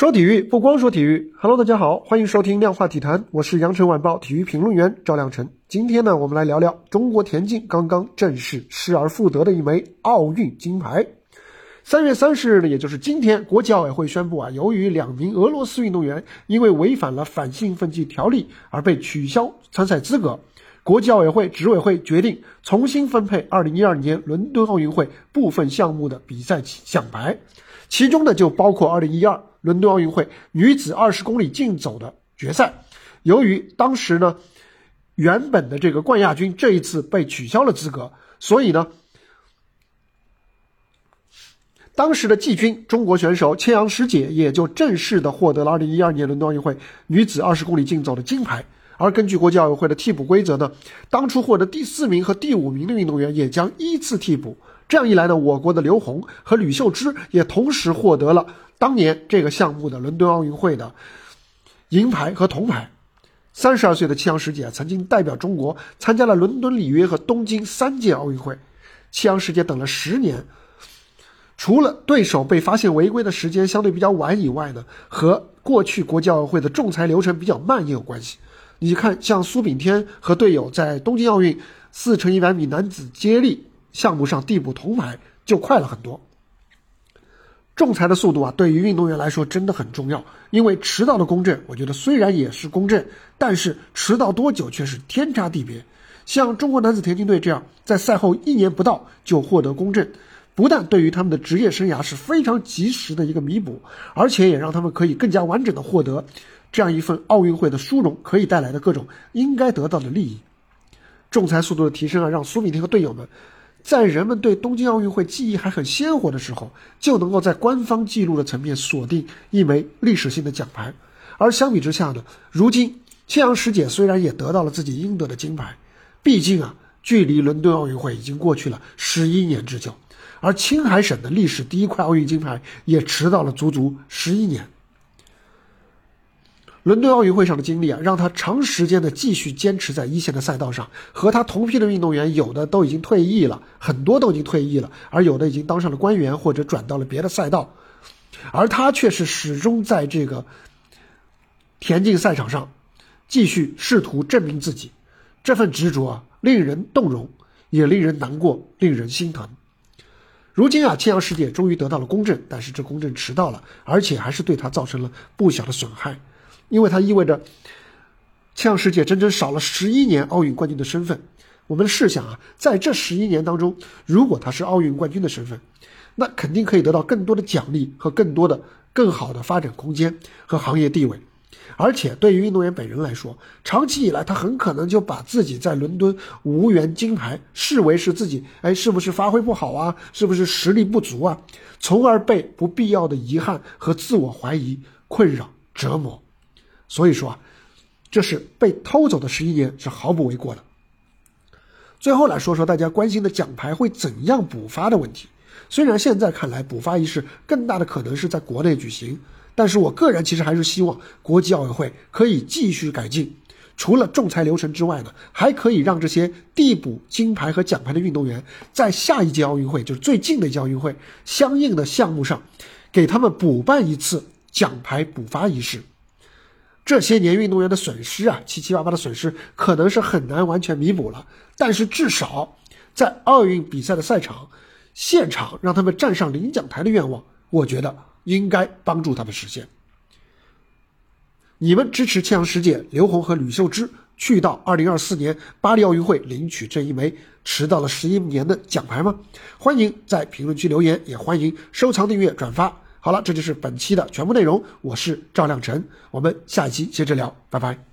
说体育不光说体育，Hello，大家好，欢迎收听量化体坛，我是羊城晚报体育评论员赵亮晨。今天呢，我们来聊聊中国田径刚刚正式失而复得的一枚奥运金牌。三月三十日呢，也就是今天，国际奥委会宣布啊，由于两名俄罗斯运动员因为违反了反兴奋剂条例而被取消参赛资格，国际奥委会执委会决定重新分配二零一二年伦敦奥运会部分项目的比赛奖牌，其中呢就包括二零一二。伦敦奥运会女子二十公里竞走的决赛，由于当时呢，原本的这个冠亚军这一次被取消了资格，所以呢，当时的季军中国选手千阳师姐也就正式的获得了二零一二年伦敦奥运会女子二十公里竞走的金牌。而根据国际奥委会的替补规则呢，当初获得第四名和第五名的运动员也将依次替补。这样一来呢，我国的刘虹和吕秀芝也同时获得了。当年这个项目的伦敦奥运会的银牌和铜牌，三十二岁的七阳师姐曾经代表中国参加了伦敦、里约和东京三届奥运会。七阳师姐等了十年，除了对手被发现违规的时间相对比较晚以外呢，和过去国际奥委会的仲裁流程比较慢也有关系。你看，像苏炳添和队友在东京奥运四乘一百米男子接力项目上递补铜牌就快了很多。仲裁的速度啊，对于运动员来说真的很重要。因为迟到的公正，我觉得虽然也是公正，但是迟到多久却是天差地别。像中国男子田径队这样，在赛后一年不到就获得公正，不但对于他们的职业生涯是非常及时的一个弥补，而且也让他们可以更加完整的获得这样一份奥运会的殊荣可以带来的各种应该得到的利益。仲裁速度的提升啊，让苏炳添和队友们。在人们对东京奥运会记忆还很鲜活的时候，就能够在官方记录的层面锁定一枚历史性的奖牌。而相比之下呢，如今千阳师姐虽然也得到了自己应得的金牌，毕竟啊，距离伦敦奥运会已经过去了十一年之久，而青海省的历史第一块奥运金牌也迟到了足足十一年。伦敦奥运会上的经历啊，让他长时间的继续坚持在一线的赛道上。和他同批的运动员，有的都已经退役了，很多都已经退役了，而有的已经当上了官员或者转到了别的赛道，而他却是始终在这个田径赛场上继续试图证明自己。这份执着啊，令人动容，也令人难过，令人心疼。如今啊，千阳世界终于得到了公正，但是这公正迟到了，而且还是对他造成了不小的损害。因为它意味着，呛世界整整少了十一年奥运冠军的身份。我们试想啊，在这十一年当中，如果他是奥运冠军的身份，那肯定可以得到更多的奖励和更多的更好的发展空间和行业地位。而且对于运动员本人来说，长期以来他很可能就把自己在伦敦无缘金牌视为是自己哎是不是发挥不好啊，是不是实力不足啊，从而被不必要的遗憾和自我怀疑困扰折磨。所以说啊，这是被偷走的十一年是毫不为过的。最后来说说大家关心的奖牌会怎样补发的问题。虽然现在看来补发仪式更大的可能是在国内举行，但是我个人其实还是希望国际奥委会可以继续改进，除了仲裁流程之外呢，还可以让这些递补金牌和奖牌的运动员在下一届奥运会，就是最近的一届奥运会相应的项目上，给他们补办一次奖牌补发仪式。这些年运动员的损失啊，七七八八的损失可能是很难完全弥补了，但是至少在奥运比赛的赛场现场让他们站上领奖台的愿望，我觉得应该帮助他们实现。你们支持千阳师姐刘虹和吕秀芝去到二零二四年巴黎奥运会领取这一枚迟到了十一年的奖牌吗？欢迎在评论区留言，也欢迎收藏、订阅、转发。好了，这就是本期的全部内容。我是赵亮晨，我们下一期接着聊，拜拜。